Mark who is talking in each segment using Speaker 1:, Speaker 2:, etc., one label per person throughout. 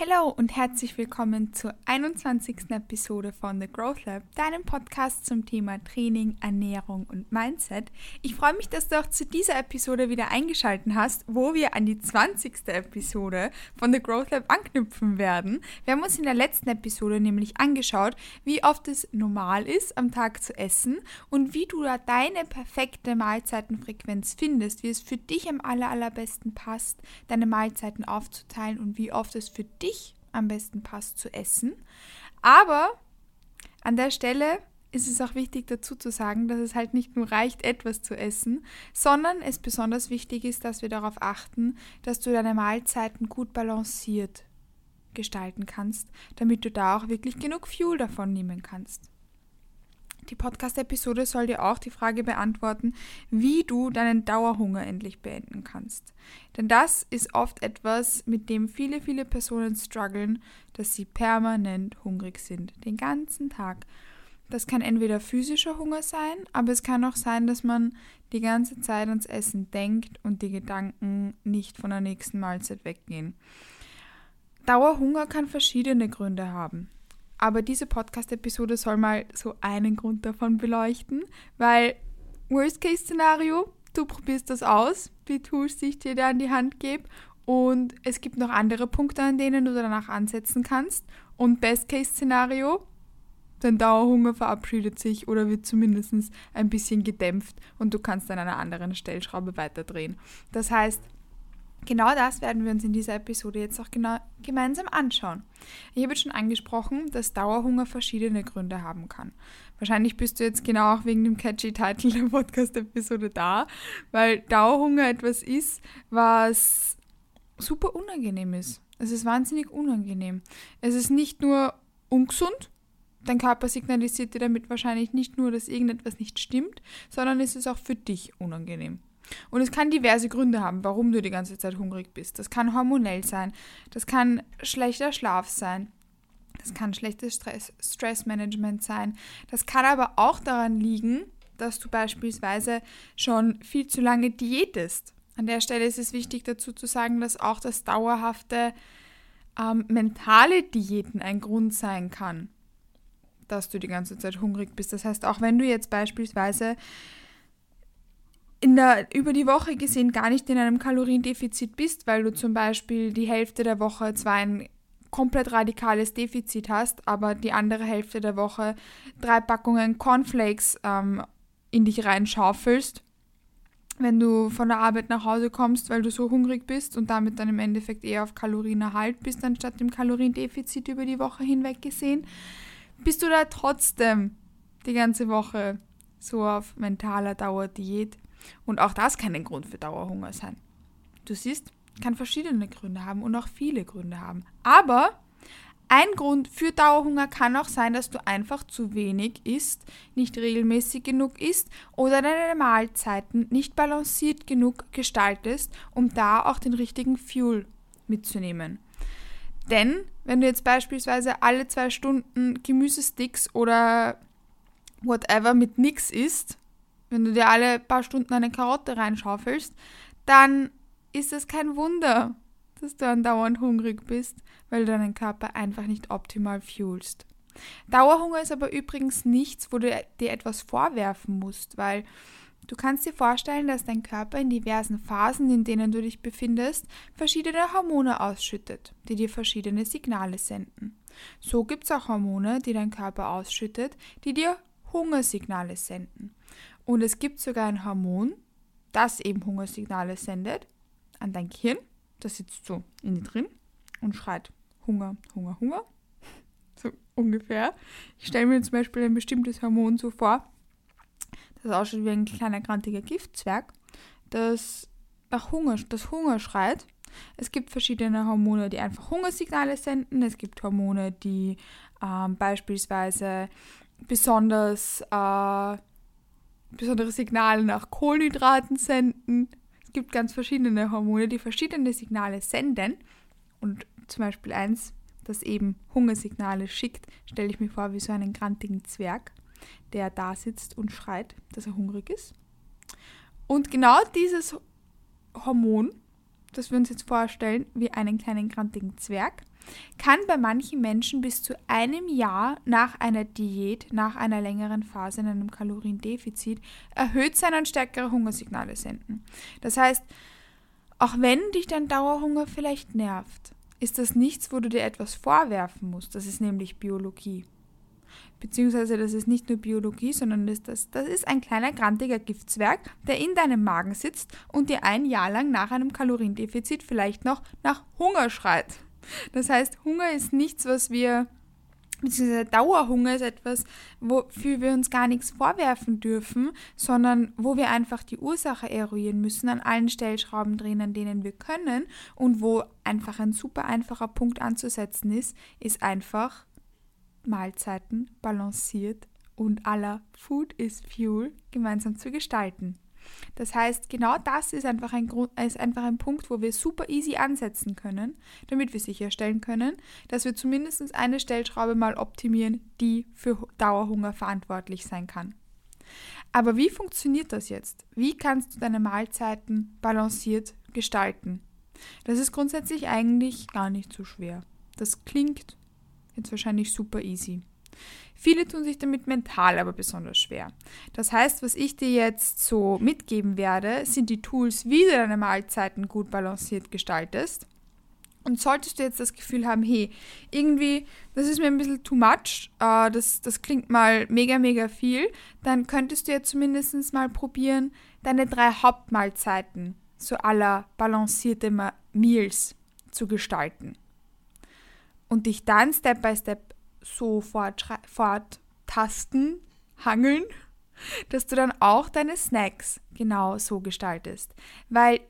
Speaker 1: Hallo und herzlich willkommen zur 21. Episode von The Growth Lab, deinem Podcast zum Thema Training, Ernährung und Mindset. Ich freue mich, dass du auch zu dieser Episode wieder eingeschaltet hast, wo wir an die 20. Episode von The Growth Lab anknüpfen werden. Wir haben uns in der letzten Episode nämlich angeschaut, wie oft es normal ist, am Tag zu essen und wie du da deine perfekte Mahlzeitenfrequenz findest, wie es für dich am aller, allerbesten passt, deine Mahlzeiten aufzuteilen und wie oft es für dich dich am besten passt zu essen. Aber an der Stelle ist es auch wichtig dazu zu sagen, dass es halt nicht nur reicht, etwas zu essen, sondern es besonders wichtig ist, dass wir darauf achten, dass du deine Mahlzeiten gut balanciert gestalten kannst, damit du da auch wirklich genug Fuel davon nehmen kannst. Die Podcast-Episode soll dir auch die Frage beantworten, wie du deinen Dauerhunger endlich beenden kannst. Denn das ist oft etwas, mit dem viele, viele Personen strugglen, dass sie permanent hungrig sind, den ganzen Tag. Das kann entweder physischer Hunger sein, aber es kann auch sein, dass man die ganze Zeit ans Essen denkt und die Gedanken nicht von der nächsten Mahlzeit weggehen. Dauerhunger kann verschiedene Gründe haben. Aber diese Podcast-Episode soll mal so einen Grund davon beleuchten, weil Worst-Case-Szenario, du probierst das aus, die Tools, die ich dir da an die Hand gebe. Und es gibt noch andere Punkte, an denen du danach ansetzen kannst. Und Best-Case-Szenario, dein Dauerhunger verabschiedet sich oder wird zumindest ein bisschen gedämpft und du kannst an einer anderen Stellschraube weiterdrehen. Das heißt, Genau das werden wir uns in dieser Episode jetzt auch genau gemeinsam anschauen. Ich habe jetzt schon angesprochen, dass Dauerhunger verschiedene Gründe haben kann. Wahrscheinlich bist du jetzt genau auch wegen dem catchy Titel der Podcast-Episode da, weil Dauerhunger etwas ist, was super unangenehm ist. Es ist wahnsinnig unangenehm. Es ist nicht nur ungesund, dein Körper signalisiert dir damit wahrscheinlich nicht nur, dass irgendetwas nicht stimmt, sondern es ist auch für dich unangenehm. Und es kann diverse Gründe haben, warum du die ganze Zeit hungrig bist. Das kann hormonell sein, das kann schlechter Schlaf sein, das kann schlechtes Stress, Stressmanagement sein, das kann aber auch daran liegen, dass du beispielsweise schon viel zu lange diätest. An der Stelle ist es wichtig dazu zu sagen, dass auch das dauerhafte ähm, mentale Diäten ein Grund sein kann, dass du die ganze Zeit hungrig bist. Das heißt, auch wenn du jetzt beispielsweise in der, über die Woche gesehen gar nicht in einem Kaloriendefizit bist, weil du zum Beispiel die Hälfte der Woche zwar ein komplett radikales Defizit hast, aber die andere Hälfte der Woche drei Packungen Cornflakes ähm, in dich reinschaufelst, wenn du von der Arbeit nach Hause kommst, weil du so hungrig bist und damit dann im Endeffekt eher auf Kalorienerhalt bist, anstatt dem Kaloriendefizit über die Woche hinweg gesehen, bist du da trotzdem die ganze Woche so auf mentaler Dauerdiät und auch das kann ein Grund für Dauerhunger sein. Du siehst, kann verschiedene Gründe haben und auch viele Gründe haben. Aber ein Grund für Dauerhunger kann auch sein, dass du einfach zu wenig isst, nicht regelmäßig genug isst oder deine Mahlzeiten nicht balanciert genug gestaltest, um da auch den richtigen Fuel mitzunehmen. Denn wenn du jetzt beispielsweise alle zwei Stunden Gemüsesticks oder whatever mit nix isst, wenn du dir alle paar Stunden eine Karotte reinschaufelst, dann ist es kein Wunder, dass du andauernd hungrig bist, weil du deinen Körper einfach nicht optimal fuelst. Dauerhunger ist aber übrigens nichts, wo du dir etwas vorwerfen musst, weil du kannst dir vorstellen, dass dein Körper in diversen Phasen, in denen du dich befindest, verschiedene Hormone ausschüttet, die dir verschiedene Signale senden. So gibt es auch Hormone, die dein Körper ausschüttet, die dir Hungersignale senden. Und es gibt sogar ein Hormon, das eben Hungersignale sendet an dein Gehirn. Das sitzt so in dir drin und schreit Hunger, Hunger, Hunger. So ungefähr. Ich stelle mir zum Beispiel ein bestimmtes Hormon so vor, das ausschaut wie ein kleiner grantiger Giftzwerg, das nach Hunger, das Hunger schreit. Es gibt verschiedene Hormone, die einfach Hungersignale senden. Es gibt Hormone, die ähm, beispielsweise besonders äh, besondere Signale nach Kohlenhydraten senden. Es gibt ganz verschiedene Hormone, die verschiedene Signale senden. Und zum Beispiel eins, das eben Hungersignale schickt, stelle ich mir vor wie so einen grantigen Zwerg, der da sitzt und schreit, dass er hungrig ist. Und genau dieses Hormon, das wir uns jetzt vorstellen, wie einen kleinen grantigen Zwerg, kann bei manchen Menschen bis zu einem Jahr nach einer Diät, nach einer längeren Phase in einem Kaloriendefizit erhöht sein und stärkere Hungersignale senden. Das heißt, auch wenn dich dein Dauerhunger vielleicht nervt, ist das nichts, wo du dir etwas vorwerfen musst. Das ist nämlich Biologie. Beziehungsweise das ist nicht nur Biologie, sondern das, das, das ist ein kleiner grantiger Giftswerk, der in deinem Magen sitzt und dir ein Jahr lang nach einem Kaloriendefizit vielleicht noch nach Hunger schreit. Das heißt, Hunger ist nichts, was wir, beziehungsweise Dauerhunger ist etwas, wofür wir uns gar nichts vorwerfen dürfen, sondern wo wir einfach die Ursache eruieren müssen, an allen Stellschrauben drehen, an denen wir können und wo einfach ein super einfacher Punkt anzusetzen ist, ist einfach Mahlzeiten balanciert und aller Food is Fuel gemeinsam zu gestalten. Das heißt, genau das ist einfach, ein Grund, ist einfach ein Punkt, wo wir super easy ansetzen können, damit wir sicherstellen können, dass wir zumindest eine Stellschraube mal optimieren, die für Dauerhunger verantwortlich sein kann. Aber wie funktioniert das jetzt? Wie kannst du deine Mahlzeiten balanciert gestalten? Das ist grundsätzlich eigentlich gar nicht so schwer. Das klingt Jetzt wahrscheinlich super easy. Viele tun sich damit mental aber besonders schwer. Das heißt, was ich dir jetzt so mitgeben werde, sind die Tools, wie du deine Mahlzeiten gut balanciert gestaltest. Und solltest du jetzt das Gefühl haben, hey, irgendwie, das ist mir ein bisschen too much, uh, das, das klingt mal mega, mega viel, dann könntest du ja zumindest mal probieren, deine drei Hauptmahlzeiten, so aller balancierte Meals zu gestalten und dich dann Step by Step so forttasten, hangeln, dass du dann auch deine Snacks genau so gestaltest. Weil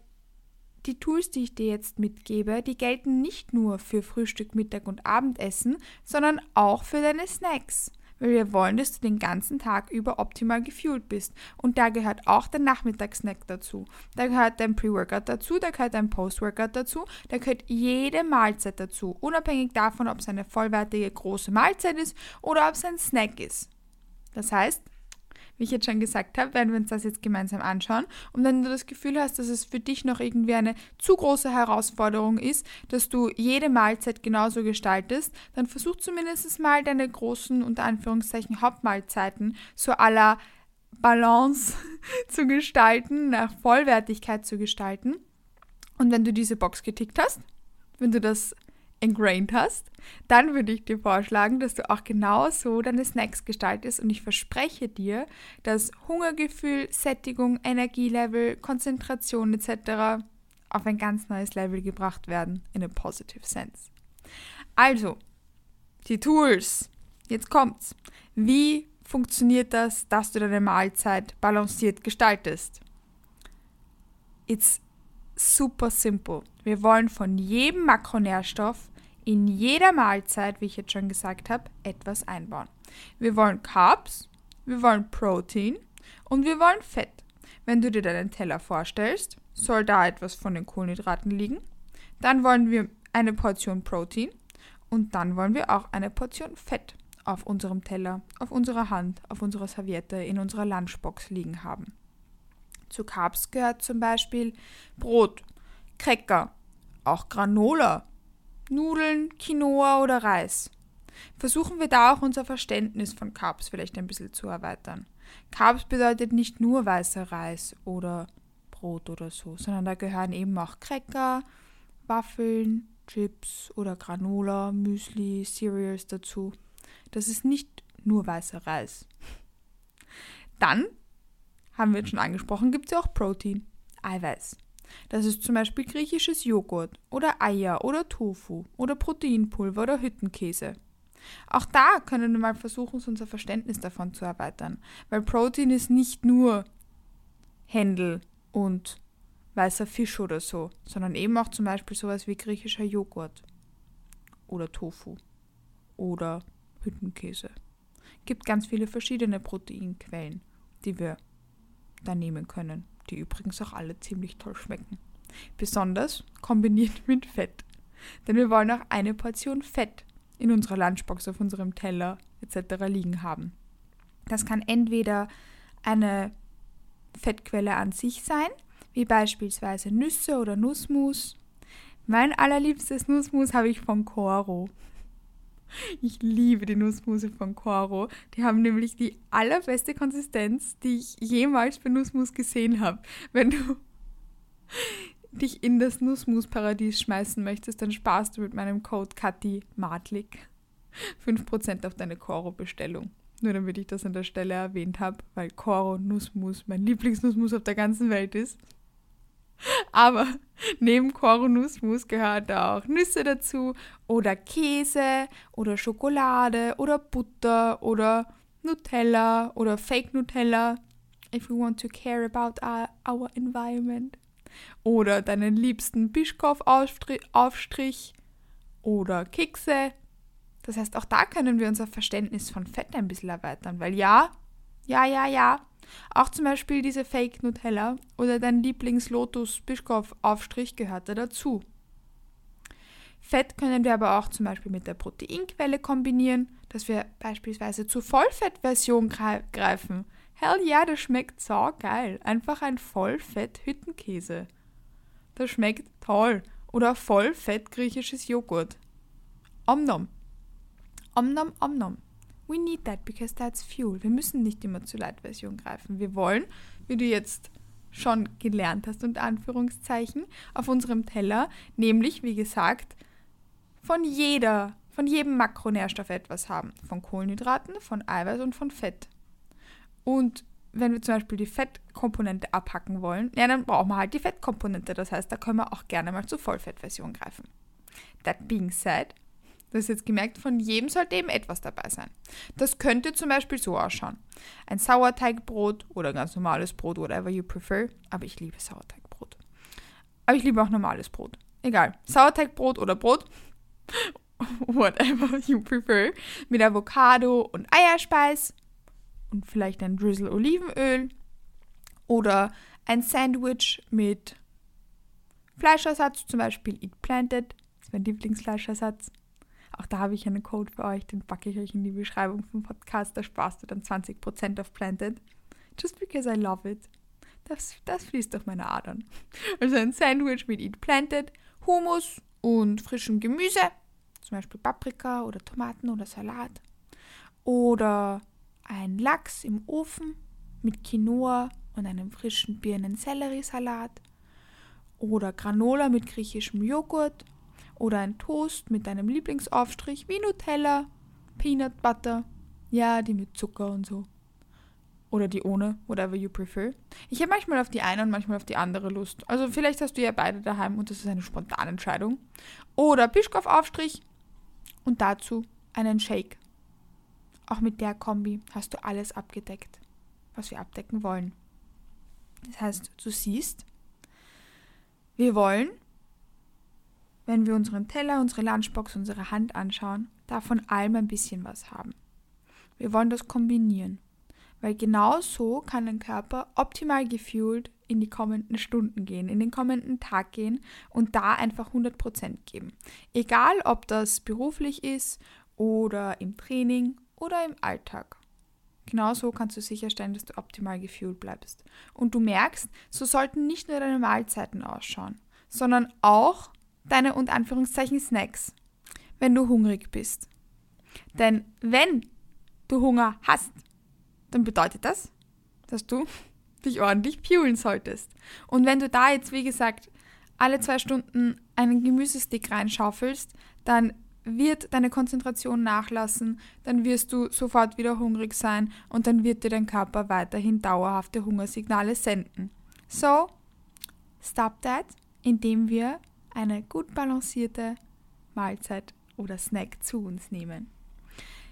Speaker 1: die Tools, die ich dir jetzt mitgebe, die gelten nicht nur für Frühstück, Mittag und Abendessen, sondern auch für deine Snacks weil wir wollen, dass du den ganzen Tag über optimal gefühlt bist. Und da gehört auch dein Nachmittagssnack dazu. Da gehört dein Pre-Workout dazu, da gehört dein Post-Workout dazu, da gehört jede Mahlzeit dazu, unabhängig davon, ob es eine vollwertige große Mahlzeit ist oder ob es ein Snack ist. Das heißt, wie ich jetzt schon gesagt habe, werden wir uns das jetzt gemeinsam anschauen. Und wenn du das Gefühl hast, dass es für dich noch irgendwie eine zu große Herausforderung ist, dass du jede Mahlzeit genauso gestaltest, dann versuch zumindest mal deine großen, unter Anführungszeichen, Hauptmahlzeiten so aller Balance zu gestalten, nach Vollwertigkeit zu gestalten. Und wenn du diese Box getickt hast, wenn du das ingrained hast, dann würde ich dir vorschlagen, dass du auch genau so deine Snacks gestaltest und ich verspreche dir, dass Hungergefühl, Sättigung, Energielevel, Konzentration etc. auf ein ganz neues Level gebracht werden in a positive sense. Also, die Tools. Jetzt kommt's. Wie funktioniert das, dass du deine Mahlzeit balanciert gestaltest? It's super simple. Wir wollen von jedem Makronährstoff in jeder Mahlzeit, wie ich jetzt schon gesagt habe, etwas einbauen. Wir wollen Carbs, wir wollen Protein und wir wollen Fett. Wenn du dir deinen Teller vorstellst, soll da etwas von den Kohlenhydraten liegen. Dann wollen wir eine Portion Protein und dann wollen wir auch eine Portion Fett auf unserem Teller, auf unserer Hand, auf unserer Serviette, in unserer Lunchbox liegen haben. Zu Carbs gehört zum Beispiel Brot, Cracker, auch Granola, Nudeln, Quinoa oder Reis. Versuchen wir da auch unser Verständnis von Carbs vielleicht ein bisschen zu erweitern. Carbs bedeutet nicht nur weißer Reis oder Brot oder so, sondern da gehören eben auch Cracker, Waffeln, Chips oder Granola, Müsli, Cereals dazu. Das ist nicht nur weißer Reis. Dann, haben wir jetzt schon angesprochen, gibt es ja auch Protein, Eiweiß. Das ist zum Beispiel griechisches Joghurt oder Eier oder Tofu oder Proteinpulver oder Hüttenkäse. Auch da können wir mal versuchen, unser Verständnis davon zu erweitern, weil Protein ist nicht nur Händel und weißer Fisch oder so, sondern eben auch zum Beispiel sowas wie griechischer Joghurt oder Tofu oder Hüttenkäse. Gibt ganz viele verschiedene Proteinquellen, die wir da nehmen können die übrigens auch alle ziemlich toll schmecken. Besonders kombiniert mit Fett. Denn wir wollen auch eine Portion Fett in unserer Lunchbox, auf unserem Teller etc. liegen haben. Das kann entweder eine Fettquelle an sich sein, wie beispielsweise Nüsse oder Nussmus. Mein allerliebstes Nussmus habe ich von Coro. Ich liebe die Nussmuse von Coro. Die haben nämlich die allerbeste Konsistenz, die ich jemals für Nussmus gesehen habe. Wenn du dich in das Nussmus-Paradies schmeißen möchtest, dann sparst du mit meinem Code Kathi Madlik 5% auf deine Coro-Bestellung. Nur damit ich das an der Stelle erwähnt habe, weil Coro Nussmus mein Lieblingsnussmus auf der ganzen Welt ist. Aber neben Coro Nussmus gehört auch Nüsse dazu oder Käse oder Schokolade oder Butter oder Nutella oder Fake Nutella. If we want to care about our, our environment. Oder deinen liebsten Bischkopf-Aufstrich oder Kekse das heißt, auch da können wir unser Verständnis von Fett ein bisschen erweitern, weil ja, ja, ja, ja, auch zum Beispiel diese Fake Nutella oder dein Lieblings-Lotus-Bischkopf-Aufstrich gehört da dazu. Fett können wir aber auch zum Beispiel mit der Proteinquelle kombinieren, dass wir beispielsweise zur Vollfettversion greifen. Hell ja, das schmeckt so geil. Einfach ein Vollfett-Hüttenkäse. Das schmeckt toll. Oder Vollfett griechisches Joghurt. Omnom. Omnom, omnom. We need that because that's fuel. Wir müssen nicht immer zur Light-Version greifen. Wir wollen, wie du jetzt schon gelernt hast, unter Anführungszeichen, auf unserem Teller, nämlich, wie gesagt, von jeder, von jedem Makronährstoff etwas haben. Von Kohlenhydraten, von Eiweiß und von Fett. Und wenn wir zum Beispiel die Fettkomponente abhacken wollen, ja, dann brauchen wir halt die Fettkomponente. Das heißt, da können wir auch gerne mal zur Vollfettversion greifen. That being said, Du hast jetzt gemerkt, von jedem sollte eben etwas dabei sein. Das könnte zum Beispiel so ausschauen. Ein Sauerteigbrot oder ganz normales Brot, whatever you prefer. Aber ich liebe Sauerteigbrot. Aber ich liebe auch normales Brot. Egal. Sauerteigbrot oder Brot. whatever you prefer. Mit Avocado und Eierspeis. Und vielleicht ein Drizzle Olivenöl. Oder ein Sandwich mit Fleischersatz, zum Beispiel Eat Planted. Das ist mein Lieblingsfleischersatz. Auch da habe ich einen Code für euch, den packe ich euch in die Beschreibung vom Podcast. Da sparst du dann 20% auf Planted. Just because I love it. Das, das fließt durch meine Adern. Also ein Sandwich mit Eat Planted, Hummus und frischem Gemüse. Zum Beispiel Paprika oder Tomaten oder Salat. Oder ein Lachs im Ofen mit Quinoa und einem frischen Birnen-Selleriesalat. Oder Granola mit griechischem Joghurt oder ein Toast mit deinem Lieblingsaufstrich wie Nutella, Peanut Butter, ja, die mit Zucker und so. Oder die ohne, whatever you prefer. Ich habe manchmal auf die eine und manchmal auf die andere Lust. Also vielleicht hast du ja beide daheim und das ist eine spontane Entscheidung. Oder Bischkopf-Aufstrich und dazu einen Shake. Auch mit der Kombi hast du alles abgedeckt, was wir abdecken wollen. Das heißt, du siehst, wir wollen wenn wir unseren Teller, unsere Lunchbox, unsere Hand anschauen, da von allem ein bisschen was haben. Wir wollen das kombinieren, weil genau so kann dein Körper optimal gefühlt in die kommenden Stunden gehen, in den kommenden Tag gehen und da einfach 100% geben. Egal, ob das beruflich ist oder im Training oder im Alltag. Genau so kannst du sicherstellen, dass du optimal gefühlt bleibst. Und du merkst, so sollten nicht nur deine Mahlzeiten ausschauen, sondern auch deine und Anführungszeichen Snacks, wenn du hungrig bist. Denn wenn du Hunger hast, dann bedeutet das, dass du dich ordentlich fuelen solltest. Und wenn du da jetzt, wie gesagt, alle zwei Stunden einen Gemüsestick reinschaufelst, dann wird deine Konzentration nachlassen, dann wirst du sofort wieder hungrig sein und dann wird dir dein Körper weiterhin dauerhafte Hungersignale senden. So, stop that, indem wir eine gut balancierte Mahlzeit oder Snack zu uns nehmen.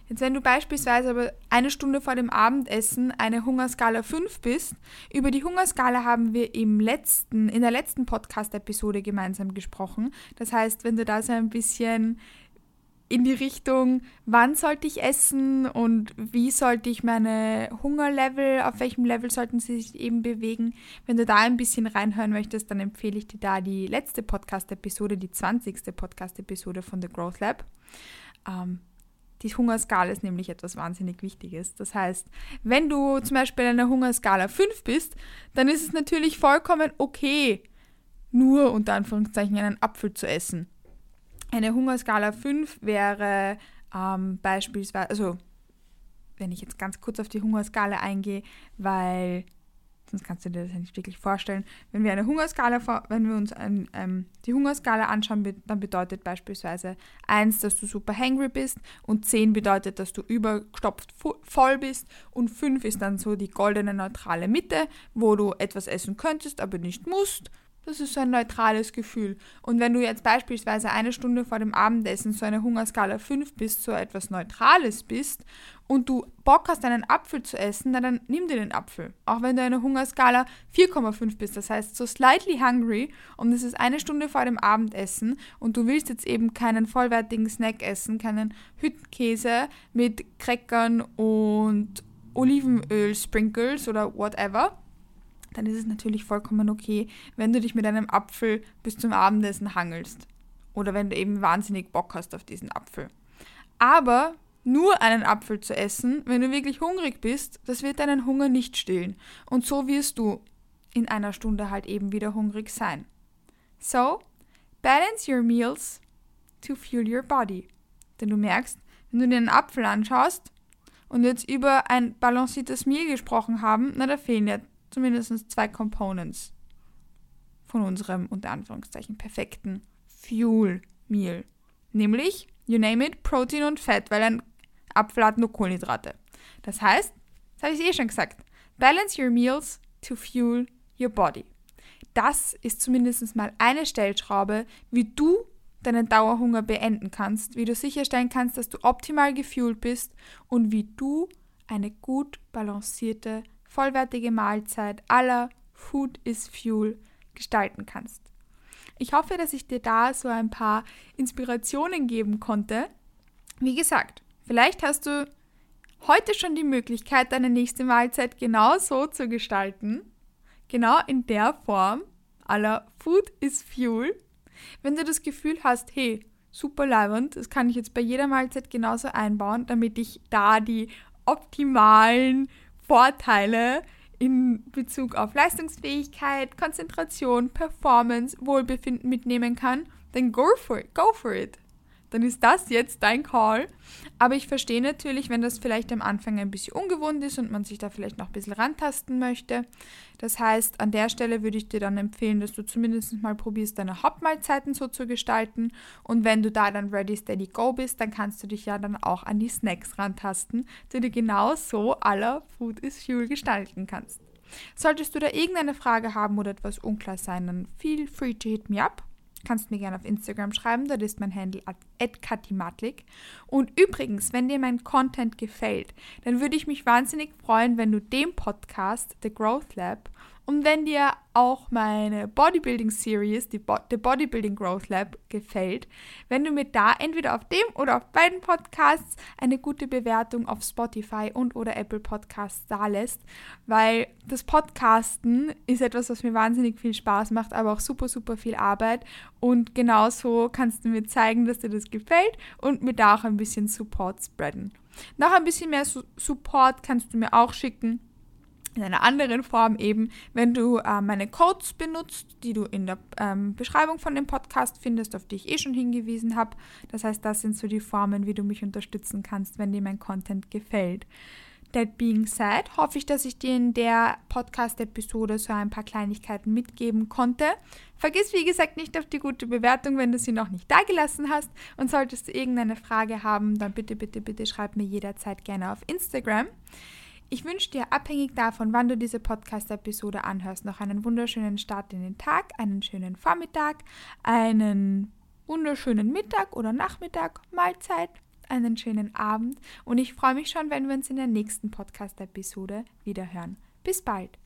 Speaker 1: Jetzt, wenn du beispielsweise aber eine Stunde vor dem Abendessen eine Hungerskala 5 bist, über die Hungerskala haben wir im letzten, in der letzten Podcast-Episode gemeinsam gesprochen. Das heißt, wenn du da so ein bisschen in die Richtung, wann sollte ich essen und wie sollte ich meine Hungerlevel, auf welchem Level sollten sie sich eben bewegen. Wenn du da ein bisschen reinhören möchtest, dann empfehle ich dir da die letzte Podcast-Episode, die 20. Podcast-Episode von The Growth Lab. Ähm, die Hungerskala ist nämlich etwas wahnsinnig Wichtiges. Das heißt, wenn du zum Beispiel in einer Hungerskala 5 bist, dann ist es natürlich vollkommen okay, nur unter Anführungszeichen einen Apfel zu essen. Eine Hungerskala 5 wäre ähm, beispielsweise, also wenn ich jetzt ganz kurz auf die Hungerskala eingehe, weil sonst kannst du dir das nicht wirklich vorstellen. Wenn wir eine Hungerskala, wenn wir uns ein, ähm, die Hungerskala anschauen, dann bedeutet beispielsweise 1, dass du super hangry bist und 10 bedeutet, dass du übergestopft voll bist und 5 ist dann so die goldene neutrale Mitte, wo du etwas essen könntest, aber nicht musst das ist so ein neutrales Gefühl. Und wenn du jetzt beispielsweise eine Stunde vor dem Abendessen so eine Hungerskala 5 bist, so etwas Neutrales bist und du Bock hast, einen Apfel zu essen, dann, dann nimm dir den Apfel. Auch wenn du eine Hungerskala 4,5 bist, das heißt so slightly hungry und es ist eine Stunde vor dem Abendessen und du willst jetzt eben keinen vollwertigen Snack essen, keinen Hüttenkäse mit Crackern und Olivenöl-Sprinkles oder whatever, dann ist es natürlich vollkommen okay, wenn du dich mit einem Apfel bis zum Abendessen hangelst. Oder wenn du eben wahnsinnig Bock hast auf diesen Apfel. Aber nur einen Apfel zu essen, wenn du wirklich hungrig bist, das wird deinen Hunger nicht stillen. Und so wirst du in einer Stunde halt eben wieder hungrig sein. So, balance your meals to fuel your body. Denn du merkst, wenn du dir einen Apfel anschaust und jetzt über ein balanciertes Meal gesprochen haben, na, da fehlen ja zumindest zwei Components von unserem unter Anführungszeichen perfekten Fuel Meal. Nämlich, you name it, Protein und Fett, weil ein Apfel hat nur Kohlenhydrate. Das heißt, das habe ich eh schon gesagt, balance your meals to fuel your body. Das ist zumindest mal eine Stellschraube, wie du deinen Dauerhunger beenden kannst, wie du sicherstellen kannst, dass du optimal gefühlt bist und wie du eine gut balancierte vollwertige Mahlzeit aller Food is Fuel gestalten kannst. Ich hoffe, dass ich dir da so ein paar Inspirationen geben konnte. Wie gesagt, vielleicht hast du heute schon die Möglichkeit, deine nächste Mahlzeit genau so zu gestalten. Genau in der Form aller Food is Fuel. Wenn du das Gefühl hast, hey, super leibend, das kann ich jetzt bei jeder Mahlzeit genauso einbauen, damit ich da die optimalen Vorteile in Bezug auf Leistungsfähigkeit, Konzentration, Performance, Wohlbefinden mitnehmen kann, dann go for it, go for it dann ist das jetzt dein Call. Aber ich verstehe natürlich, wenn das vielleicht am Anfang ein bisschen ungewohnt ist und man sich da vielleicht noch ein bisschen rantasten möchte. Das heißt, an der Stelle würde ich dir dann empfehlen, dass du zumindest mal probierst, deine Hauptmahlzeiten so zu gestalten. Und wenn du da dann ready, steady, go bist, dann kannst du dich ja dann auch an die Snacks rantasten, die du genau so aller Food is Fuel gestalten kannst. Solltest du da irgendeine Frage haben oder etwas unklar sein, dann feel free to hit me up kannst mir gerne auf Instagram schreiben, dort ist mein Handle @katimatlik. Und übrigens, wenn dir mein Content gefällt, dann würde ich mich wahnsinnig freuen, wenn du dem Podcast The Growth Lab und wenn dir auch meine Bodybuilding Series, die Bo The Bodybuilding Growth Lab, gefällt, wenn du mir da entweder auf dem oder auf beiden Podcasts eine gute Bewertung auf Spotify und oder Apple Podcasts da lässt, weil das Podcasten ist etwas, was mir wahnsinnig viel Spaß macht, aber auch super, super viel Arbeit. Und genauso kannst du mir zeigen, dass dir das gefällt und mir da auch ein bisschen Support spreaden. Noch ein bisschen mehr Support kannst du mir auch schicken in einer anderen Form eben, wenn du äh, meine Codes benutzt, die du in der ähm, Beschreibung von dem Podcast findest, auf die ich eh schon hingewiesen habe. Das heißt, das sind so die Formen, wie du mich unterstützen kannst, wenn dir mein Content gefällt. That being said, hoffe ich, dass ich dir in der Podcast-Episode so ein paar Kleinigkeiten mitgeben konnte. Vergiss, wie gesagt, nicht auf die gute Bewertung, wenn du sie noch nicht dagelassen hast. Und solltest du irgendeine Frage haben, dann bitte, bitte, bitte schreib mir jederzeit gerne auf Instagram. Ich wünsche dir, abhängig davon, wann du diese Podcast-Episode anhörst, noch einen wunderschönen Start in den Tag, einen schönen Vormittag, einen wunderschönen Mittag oder Nachmittag, Mahlzeit, einen schönen Abend und ich freue mich schon, wenn wir uns in der nächsten Podcast-Episode wieder hören. Bis bald!